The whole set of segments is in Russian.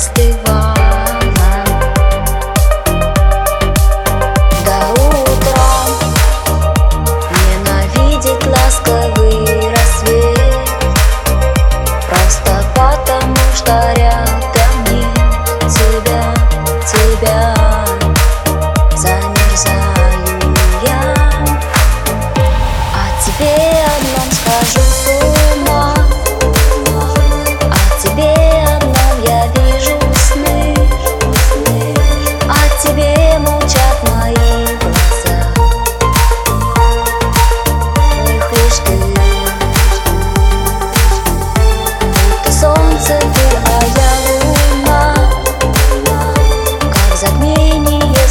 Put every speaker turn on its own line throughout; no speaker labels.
plastic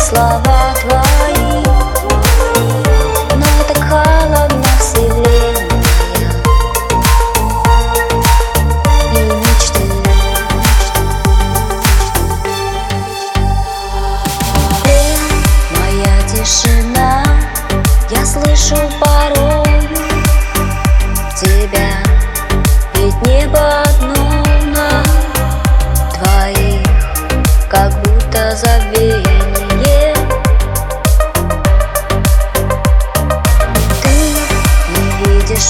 слова твои. Но это холодно все И мечты. Ты моя тишина.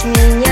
меня